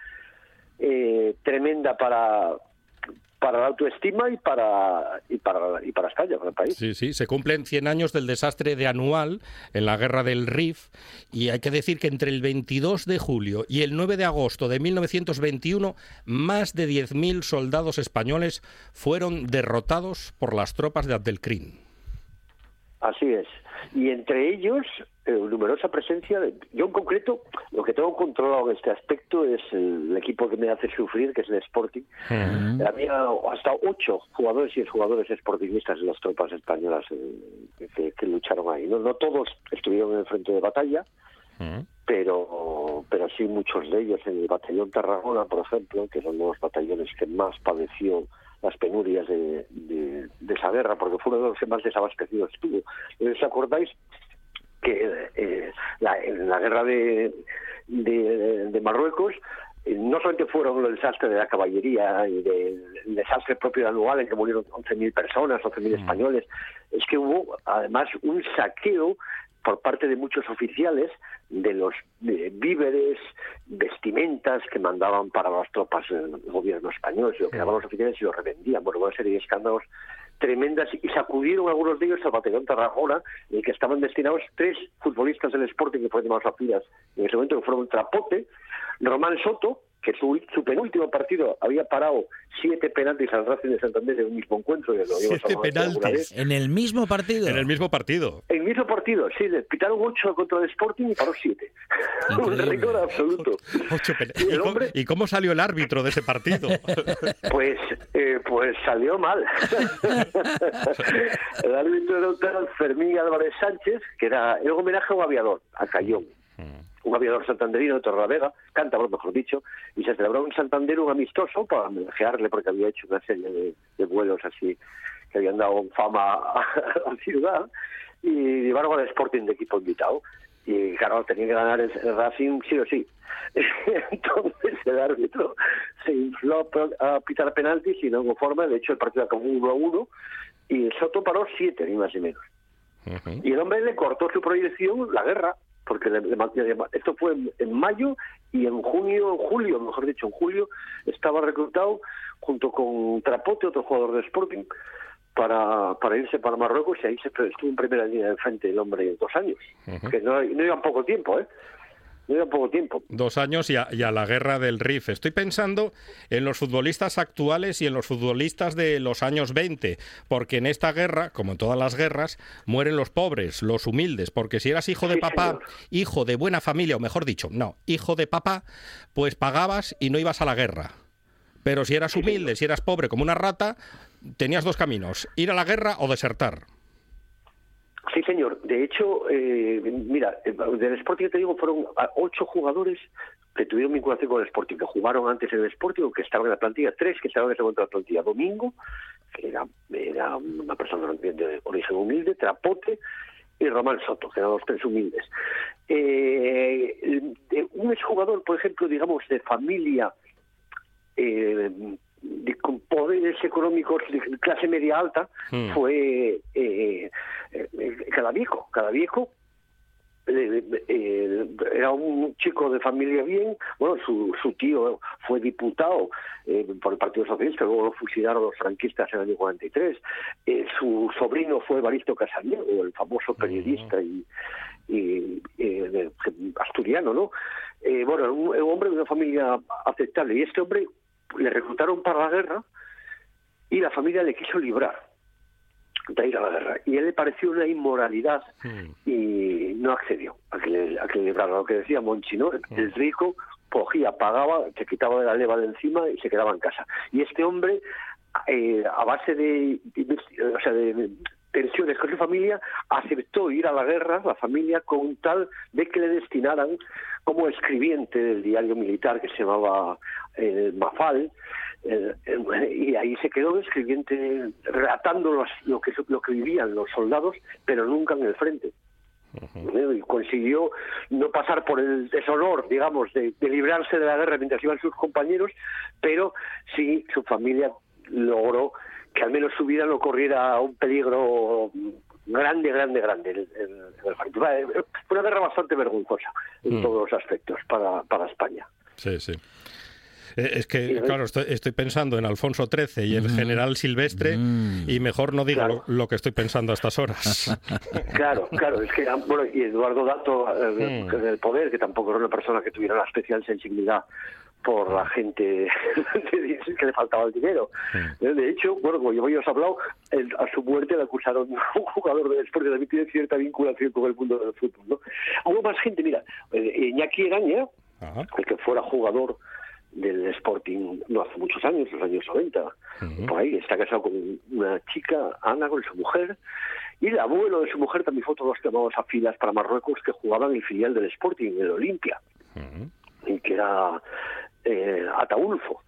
eh, tremenda para para la autoestima y para y para y para España, para el país. Sí, sí, se cumplen 100 años del desastre de Anual en la guerra del Rif y hay que decir que entre el 22 de julio y el 9 de agosto de 1921 más de 10.000 soldados españoles fueron derrotados por las tropas de Abdelkrim. Así es y entre ellos eh, numerosa presencia. De, yo en concreto, lo que tengo controlado en este aspecto es el, equipo que me hace sufrir, que es el Sporting. Había hasta ocho jugadores y jugadores sportingistas en las tropas españolas eh, que, lucharon ahí. No, no todos estuvieron en el frente de batalla, pero, pero sí muchos de ellos en el batallón Tarragona, por ejemplo, que son los batallones que más padeció las penurias de, de, esa guerra, porque fue uno de los que más desabastecidos estuvo. ¿Os acordáis que eh, la, en la guerra de de, Marruecos eh, no solamente fueron el desastre de la caballería y del desastre propio anual en que murieron 11.000 personas, 11.000 mm. españoles, es que hubo además un saqueo por parte de muchos oficiales de los víveres, vestimentas que mandaban para las tropas del gobierno español, se lo quedaban los oficiales y lo revendían. Bueno, una serie de escándalos tremendas y sacudieron algunos de ellos al batallón Tarragona, en el que estaban destinados tres futbolistas del Sporting que fueron llamados a en ese momento, que fueron Trapote, Román Soto, que su, su penúltimo partido había parado siete penaltis al Racing de Santander en un mismo encuentro. siete penaltis en el mismo partido. En el mismo partido. En el mismo partido, sí, le pitaron ocho contra el Sporting y paró siete. un récord absoluto. ¿Y, ¿Y, cómo salió el árbitro de ese partido? pues, eh, pues salió mal. el árbitro era un tal Fermín Álvarez Sánchez, que era el homenaje a un aviador, a Cayón. Mm un aviador santanderino de Torravega, cántabro mejor dicho, y se celebró en Santander un amistoso para homenajearle porque había hecho una serie de, vuelos así que habían dado fama a, la ciudad y llevaron al Sporting de equipo invitado y claro, tenía que ganar el, Racing sí o sí. Entonces el árbitro se infló a pitar penaltis y no hubo forma, de hecho el partido acabó 1 a 1 y Soto paró 7 ni más ni menos. Y el hombre le cortó su proyección la guerra porque esto fue en, mayo y en junio, en julio, mejor dicho, en julio estaba reclutado junto con Trapote, otro jugador de Sporting, para, para irse para Marruecos y ahí se estuvo en primera línea de frente el hombre dos años, que no, no iba poco tiempo, ¿eh? Poco tiempo. Dos años y a, la guerra del RIF. Estoy pensando en los futbolistas actuales y en los futbolistas de los años 20, porque en esta guerra, como en todas las guerras, mueren los pobres, los humildes, porque si eras hijo de papá, hijo de buena familia, o mejor dicho, no, hijo de papá, pues pagabas y no ibas a la guerra. Pero si eras humilde, si eras pobre como una rata, tenías dos caminos, ir a la guerra o desertar. Sí, señor. De hecho, eh, mira, del Sporting te digo, fueron ocho jugadores que tuvieron vinculación con el Sporting, que jugaron antes en el Sporting, que estaban en la plantilla, tres que estaban en en la plantilla. Domingo, que era, una persona de origen humilde, Trapote, y Román Soto, que eran los tres humildes. Eh, un exjugador, por ejemplo, digamos, de familia eh, con poderes económicos de clase media alta hmm. fue eh, eh, Cadaviejo. Cadaviejo eh, eh, era un chico de familia bien, bueno, su, su tío fue diputado por el Partido Socialista, luego lo fusilaron los franquistas en el año 43, su sobrino fue Baristo Casaniego, el famoso hmm. periodista y, y asturiano, ¿no? bueno, un, un hombre de una familia aceptable, y este hombre le reclutaron para la guerra y la familia le quiso librar de ir a la guerra. Y él le pareció una inmoralidad hmm. y no accedió a que le, a que le librara. Lo que decía Monchi, ¿no? El hmm. rico cogía, pagaba, se quitaba de la leva de encima y se quedaba en casa. Y este hombre, eh, a base de, o sea, de tensiones con su familia, aceptó ir a la guerra, la familia, con tal de que le destinaran como escribiente del diario militar que se llamaba eh, Mafal, eh, y ahí se quedó escribiente relatando lo, que, lo que vivían los soldados, pero nunca en el frente. Y consiguió no pasar por el deshonor, digamos, de, de, librarse de la guerra mientras iban sus compañeros, pero sí su familia logró que al menos su vida no corriera un peligro grande, grande, grande. Una guerra bastante vergonzosa en mm. todos los aspectos para, para España. Sí, sí. Eh, es que, claro, estoy, pensando en Alfonso XIII y el mm. general Silvestre mm. y mejor no digo lo, que estoy pensando a estas horas. Claro, claro, es que, bueno, y Eduardo Dato, eh, del poder, que tampoco era una persona que tuviera la especial sensibilidad por la gente que le faltaba el dinero. De hecho, bueno, como yo os he hablado, a su muerte le acusaron un jugador de deporte también tiene cierta vinculación con el mundo del fútbol. ¿no? Hubo más gente, mira, eh, Iñaki Eraña, el que fuera jugador del Sporting no hace muchos años, los años 90, por ahí, está casado con una chica, Ana, con su mujer, y el abuelo de su mujer también fue todos llamados a filas para Marruecos que jugaban el filial del Sporting, el Olimpia, y que era eh, Ataulfo.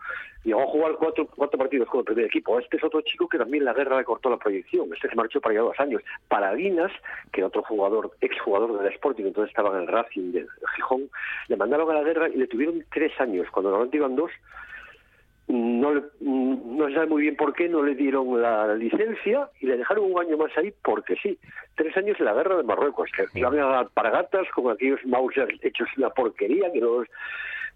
llegó a jugar cuatro, cuatro partidos con el primer equipo. Este es otro chico que también la guerra le cortó la proyección. Este se marchó para allá dos años. Paradinas, que era otro jugador, exjugador del Sporting, entonces estaba en el Racing de Gijón, le mandaron a la guerra y le tuvieron tres años. Cuando normalmente iban dos, no, no se sabe muy bien por qué no le dieron la licencia y le dejaron un año más ahí porque sí. Tres años en la guerra de Marruecos, que iban a dar paragatas con aquellos Mauser hechos una porquería, que no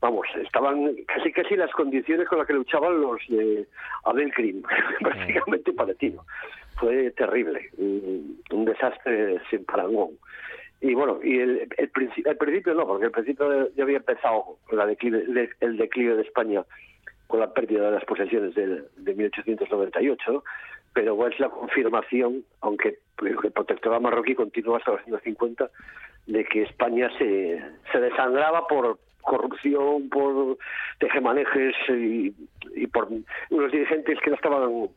vamos, estaban casi casi las condiciones con las que luchaban los de Abdelkrim, prácticamente parecido. Fue terrible, un, desastre sin parangón. Y bueno, y el, el, principio no, porque el principio ya había empezado el declive de España con la pérdida de las posesiones de, de 1898, pero es la confirmación, aunque el protectorado marroquí continúa hasta los años 50, de que España se, se desangraba por corrupción, por tejemanejes y, y por unos dirigentes que no estaban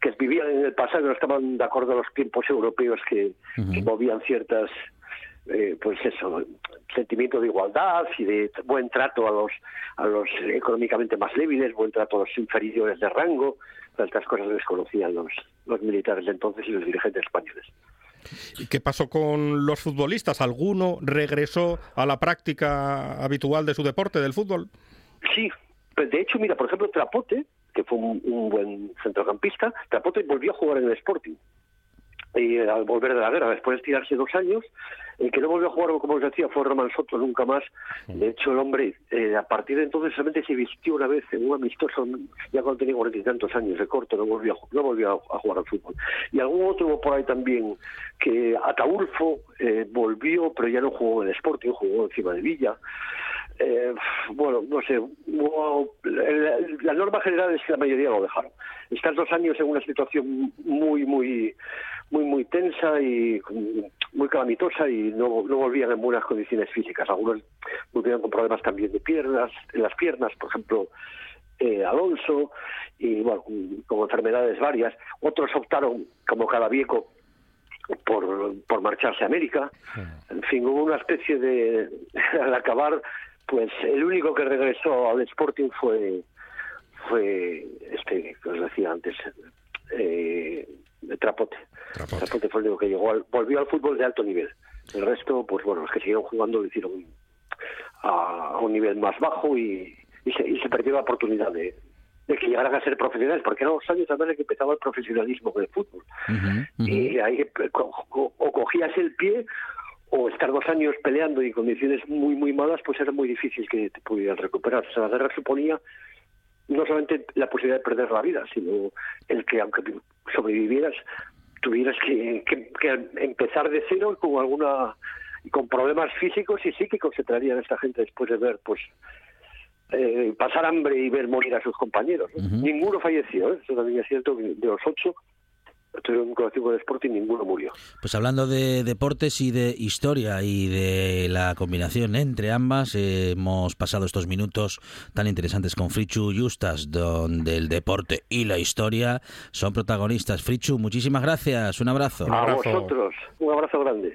que vivían en el pasado, no estaban de acuerdo a los tiempos europeos que, que movían ciertas eh, pues eso, sentimiento de igualdad y de buen trato a los, a los económicamente más débiles, buen trato a los inferiores de rango, estas cosas desconocían los, los militares de entonces y los dirigentes españoles. ¿Y qué pasó con los futbolistas? ¿Alguno regresó a la práctica habitual de su deporte, del fútbol? Sí, pues de hecho, mira, por ejemplo, Trapote, que fue un, un buen centrocampista, Trapote volvió a jugar en el Sporting y al volver de la guerra, después de tirarse dos años, el que no volvió a jugar, como os decía, fue Román Soto nunca más. De hecho, el hombre, eh, a partir de entonces, solamente se vistió una vez en un amistoso, ya cuando tenía cuarenta y tantos años de corto, no volvió, a, no volvió a, jugar al fútbol. Y algún otro por ahí también, que Ataulfo eh, volvió, pero ya no jugó en Sporting, jugó encima de Villa. Eh, bueno, no sé, la, norma general es que la mayoría lo dejaron. Están dos años en una situación muy, muy, muy, muy tensa y muy calamitosa y no, no volvían en buenas condiciones físicas. Algunos volvían con problemas también de piernas, en las piernas, por ejemplo, eh, Alonso, y bueno, con enfermedades varias. Otros optaron, como Cadavieco, por, por marcharse a América. En fin, hubo una especie de, al acabar, pues el único que regresó al Sporting fue fue este que os decía antes eh, Trapote. Trapote. fue el único que llegó volvió al fútbol de alto nivel el resto pues bueno los que siguieron jugando lo hicieron a, un nivel más bajo y, y, se, y se perdió la oportunidad de, de que llegaran a ser profesionales, porque eran los años también que empezaba el profesionalismo del fútbol. Y ahí o cogías el pie o estar dos años peleando y en condiciones muy, muy malas, pues era muy difícil que te pudieran recuperar. O sea, la guerra suponía no solamente la posibilidad de perder la vida, sino el que, aunque sobrevivieras, tuvieras que, empezar de cero con alguna con problemas físicos y psíquicos se traerían esta gente después de ver pues eh, pasar hambre y ver morir a sus compañeros. Ninguno falleció, ¿eh? eso también es cierto, de los ocho tuvieron un de Sporting y ninguno murió. Pues hablando de deportes y de historia y de la combinación entre ambas, hemos pasado estos minutos tan interesantes con Frichu Justas, donde el deporte y la historia son protagonistas. Frichu, muchísimas gracias, un abrazo. A vosotros, un abrazo grande.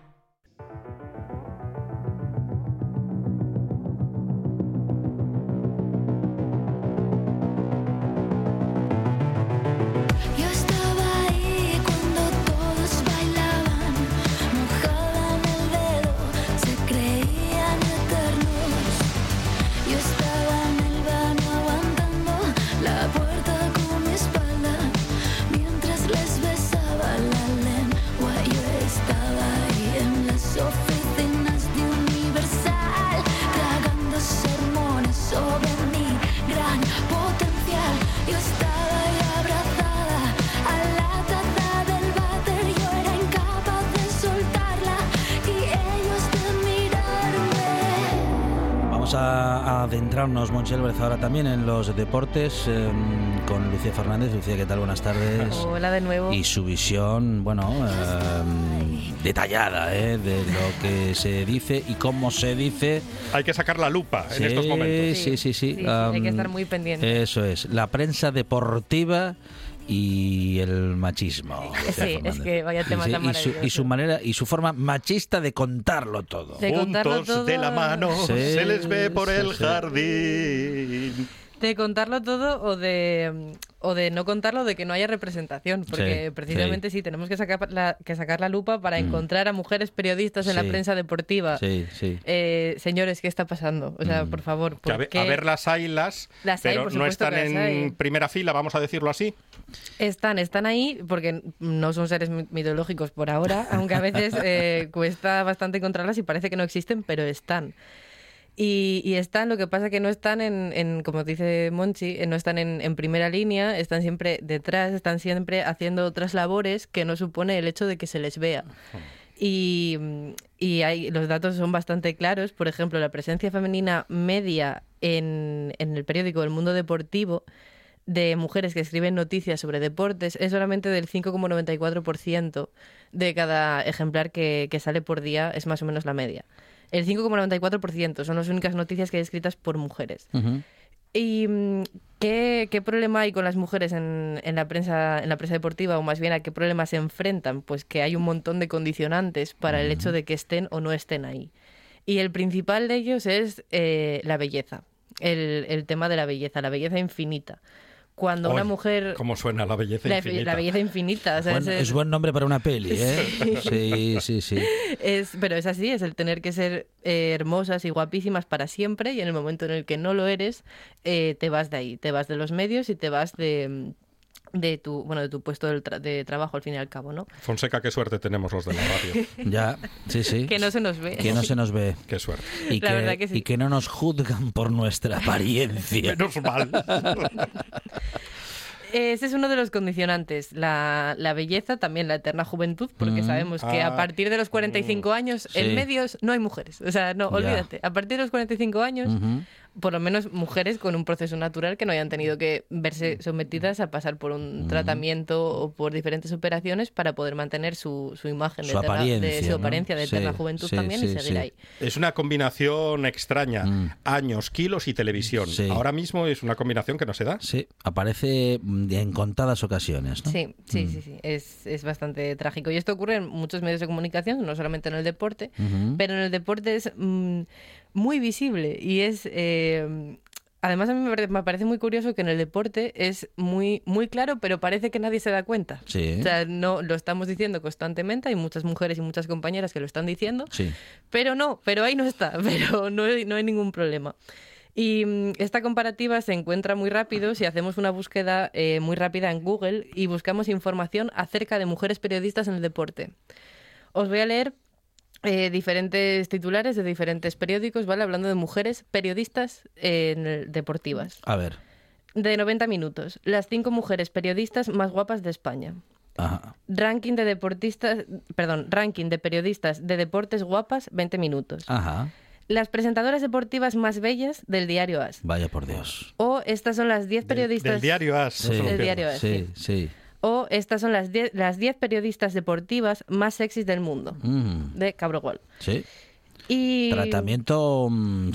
Monchi Álvarez, ahora también en los deportes em, con Lucía Fernández. Lucía, ¿qué tal? Buenas tardes. Hola de nuevo. Y su visión, bueno, em, detallada ¿eh? de lo que se dice y cómo se dice. Hay que sacar la lupa en estos momentos. Sí, sí, sí. hay que estar muy pendiente. Eso es. La prensa deportiva y el machismo. Sí, es que vaya tema tan y, su, y su, manera y su forma machista de contarlo todo. De contarlo Juntos todo... de la mano se les ve por el jardín de contarlo todo o de o de no contarlo de que no haya representación porque precisamente sí. tenemos que sacar la que sacar la lupa para mm. encontrar a mujeres periodistas en la prensa deportiva. Eh, señores qué está pasando o sea mm. por favor a, ver, las hay las, pero no están en primera fila vamos a decirlo así. Están están ahí porque no son seres mitológicos por ahora aunque a veces eh, cuesta bastante encontrarlas y parece que no existen pero están y, están, lo que pasa que no están en, como dice Monchi, eh, no están en, primera línea, están siempre detrás, están siempre haciendo otras labores que no supone el hecho de que se les vea. Y, y hay, los datos son bastante claros. Por ejemplo, la presencia femenina media en, en el periódico El Mundo Deportivo de mujeres que escriben noticias sobre deportes es solamente del 5,94% de cada ejemplar que, que sale por día, es más o menos la media. El 5,94% son las únicas noticias que hay escritas por mujeres. ¿Y mm, ¿qué, qué, problema hay con las mujeres en, en, la prensa, en la prensa deportiva? O más bien, ¿a qué problemas se enfrentan? Pues que hay un montón de condicionantes para el hecho de que estén o no estén ahí. Y el principal de ellos es eh, la belleza, el, el tema de la belleza, la belleza infinita cuando una mujer... ¿Cómo suena la belleza infinita? La belleza infinita. es, buen nombre para una peli, ¿eh? Sí, sí, sí. Es, pero es así, es el tener que ser eh, hermosas y guapísimas para siempre y en el momento en el que no lo eres, eh, te vas de ahí, te vas de los medios y te vas de de tu bueno de tu puesto de, trabajo al fin y al cabo no Fonseca qué suerte tenemos los de la radio ya sí sí que no se nos ve que no se nos ve qué suerte y, que, y que no nos juzgan por nuestra apariencia menos mal ese es uno de los condicionantes. La, la belleza, también la eterna juventud, porque mm. sabemos que a ah. partir de los 45 mm. años en medios no hay mujeres. O sea, no, olvídate. A partir de los 45 años por lo menos mujeres con un proceso natural que no hayan tenido que verse sometidas a pasar por un tratamiento o por diferentes operaciones para poder mantener su, su imagen su de, apariencia, de su apariencia de eterna juventud también y seguir ahí. Es una combinación extraña, mm. años, kilos y televisión. Ahora mismo es una combinación que no se da. Sí, aparece en contadas ocasiones. Sí, sí, mm. sí, sí, Es, es, bastante trágico. Y esto ocurre en muchos medios de comunicación, no solamente en el deporte, pero en el deporte es... Mm, muy visible y es... Eh, además a mí me parece muy curioso que en el deporte es muy muy claro, pero parece que nadie se da cuenta. Sí. O sea, no lo estamos diciendo constantemente, hay muchas mujeres y muchas compañeras que lo están diciendo, sí. pero no, pero ahí no está, pero no hay, no hay ningún problema. Y mm, esta comparativa se encuentra muy rápido si hacemos una búsqueda eh, muy rápida en Google y buscamos información acerca de mujeres periodistas en el deporte. Os voy a leer eh, diferentes titulares de diferentes periódicos, ¿vale? Hablando de mujeres periodistas deportivas. A ver. De 90 minutos. Las cinco mujeres periodistas más guapas de España. Ajá. Ranking de deportistas, perdón, ranking de periodistas de deportes guapas, 20 minutos. Ajá. Las presentadoras deportivas más bellas del diario As. Vaya por Dios. O estas son las 10 periodistas. Del, diario As. Sí, del diario As. sí. sí. O estas son las 10 las diez periodistas deportivas más sexys del mundo, mm. de Cabrogol. Sí. Y... Tratamiento mm,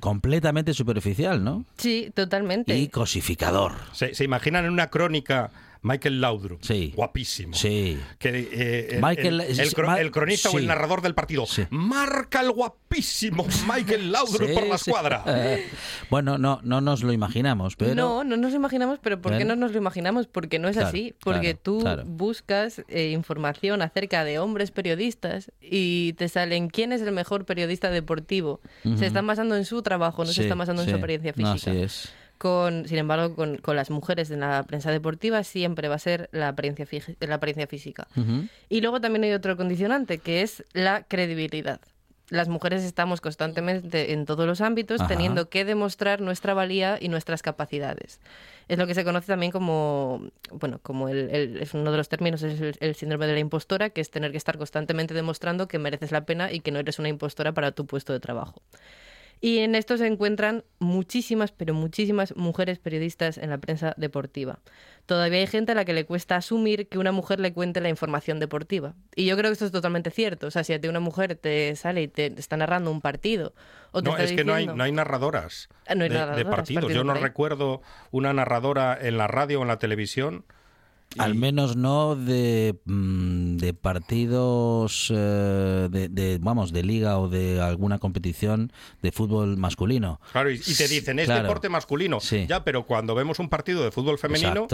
completamente superficial, ¿no? Sí, totalmente. Y cosificador. ¿Se, ¿Se, imaginan en una crónica Michael Laudrup, sí. guapísimo. Sí. Que, eh, Michael, el, cronista o el narrador del partido. Marca el guapísimo Michael Laudrup por la escuadra. Eh, bueno, no, no nos lo imaginamos, pero... No, no nos lo imaginamos, pero ¿por qué no nos lo imaginamos? Porque no es así. Porque tú buscas eh, información acerca de hombres periodistas y te salen quién es el mejor periodista deportivo. Se están basando en su trabajo, no se están basando en su apariencia física. así es. Con, sin embargo, con, con, las mujeres en la prensa deportiva siempre va a ser la apariencia, la apariencia física. Y luego también hay otro condicionante, que es la credibilidad. Las mujeres estamos constantemente en todos los ámbitos teniendo que demostrar nuestra valía y nuestras capacidades. Es lo que se conoce también como, bueno, como el, es uno de los términos, es el, el, síndrome de la impostora, que es tener que estar constantemente demostrando que mereces la pena y que no eres una impostora para tu puesto de trabajo. Y en esto se encuentran muchísimas, pero muchísimas mujeres periodistas en la prensa deportiva. Todavía hay gente a la que le cuesta asumir que una mujer le cuente la información deportiva. Y yo creo que esto es totalmente cierto. O sea, si a ti una mujer te sale y te está narrando un partido... O no, es que no hay, no hay narradoras, ah, de, partidos. Yo no recuerdo una narradora en la radio o en la televisión al menos no de, mm, de partidos eh, de, vamos de liga o de alguna competición de fútbol masculino. Claro, y, te dicen es deporte masculino. Ya, pero cuando vemos un partido de fútbol femenino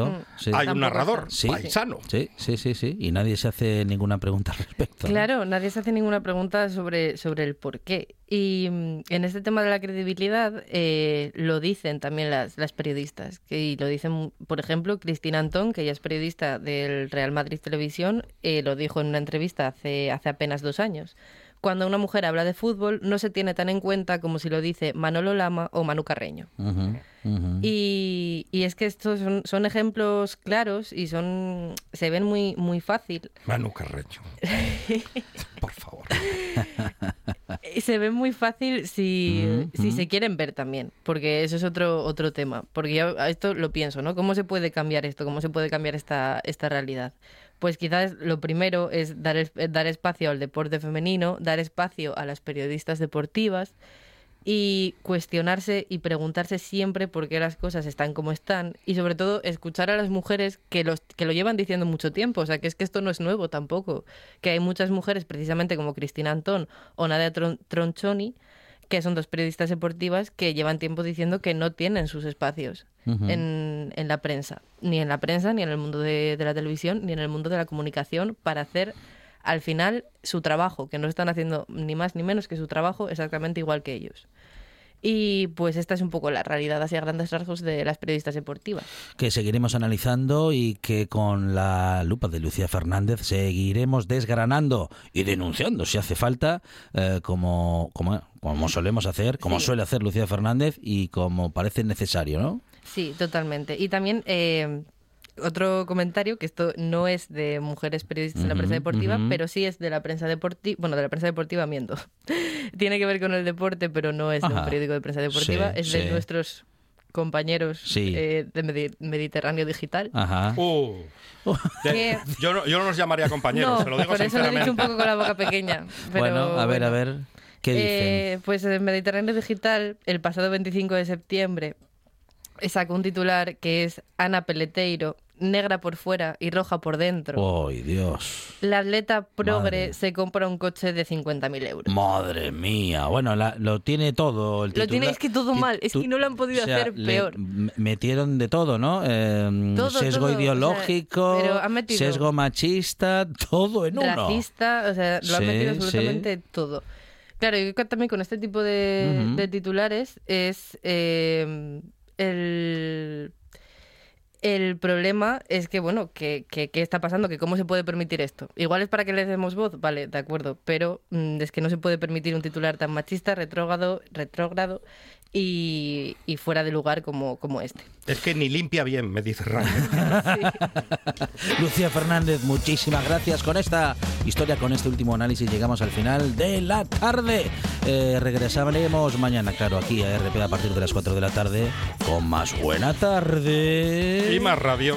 hay un narrador paisano. Sí, sí, sí, sí. Y nadie se hace ninguna pregunta al respecto. Claro, nadie se hace ninguna pregunta sobre, sobre el por qué. Y mm, en este tema de la credibilidad eh, lo dicen también las, las periodistas. Que, y lo dicen, por ejemplo, Cristina Antón, que ella es periodista del Real Madrid Televisión, eh, lo dijo en una entrevista hace, hace apenas dos años. Cuando una mujer habla de fútbol no se tiene tan en cuenta como si lo dice Manolo Lama o Manu Carreño. Y, y, es que estos son, son, ejemplos claros y son se ven muy muy fácil. Manu Carreño. Por favor. se ve muy fácil si, si se quieren ver también, porque eso es otro otro tema. Porque yo esto lo pienso, ¿no? ¿Cómo se puede cambiar esto? ¿Cómo se puede cambiar esta, esta realidad? Pues quizás lo primero es dar, dar espacio al deporte femenino, dar espacio a las periodistas deportivas y cuestionarse y preguntarse siempre por qué las cosas están como están y sobre todo escuchar a las mujeres que, los, que lo llevan diciendo mucho tiempo, o sea que es que esto no es nuevo tampoco, que hay muchas mujeres precisamente como Cristina Antón o Nadia Tronchoni que son dos periodistas deportivas que llevan tiempo diciendo que no tienen sus espacios en, en, la prensa, ni en la prensa, ni en el mundo de, de la televisión, ni en el mundo de la comunicación para hacer al final su trabajo, que no están haciendo ni más ni menos que su trabajo exactamente igual que ellos. Y pues esta es un poco la realidad hacia grandes rasgos de las periodistas deportivas. Que seguiremos analizando y que con la lupa de Lucía Fernández seguiremos desgranando y denunciando si hace falta, eh, como, como, como, solemos hacer, como suele hacer Lucía Fernández y como parece necesario, ¿no? Sí, totalmente. Y también eh, otro comentario, que esto no es de mujeres periodistas en la prensa deportiva, pero sí es de la prensa deportiva, bueno, de la prensa deportiva miento. Tiene que ver con el deporte, pero no es de un periódico de prensa deportiva, es de nuestros compañeros eh, de Mediterráneo Digital. Ajá. Uh. yo, no, yo no los llamaría compañeros, se lo digo por eso lo he dicho un poco con la boca pequeña. bueno, a ver, a ver, ¿qué dicen? Eh, pues en Mediterráneo Digital, el pasado 25 de septiembre, sacó un titular que es Ana Peleteiro, negra por fuera y roja por dentro. ¡Ay, Dios! La atleta progre se compra un coche de 50.000 euros. ¡Madre mía! Bueno, lo tiene todo el Lo tiene, es que todo mal, es que no lo han podido hacer peor. Metieron de todo, ¿no? Em, sesgo ideológico, sesgo machista, todo en uno. Racista, o sea, lo han metido absolutamente todo. Claro, y también con este tipo de, titulares es em, el el problema es que, bueno, ¿qué que, está pasando? que ¿Cómo se puede permitir esto? Igual es para que le demos voz, vale, de acuerdo, pero mm, es que no se puede permitir un titular tan machista, retrógrado, retrógrado y, fuera de lugar como, como este. Es que ni limpia bien, me dice Ryan. Lucía Fernández, muchísimas gracias con esta historia, con este último análisis. Llegamos al final de la tarde. Eh, regresaremos mañana, claro, aquí a RP a partir de las 4 de la tarde con más Buena Tarde. Y más radio.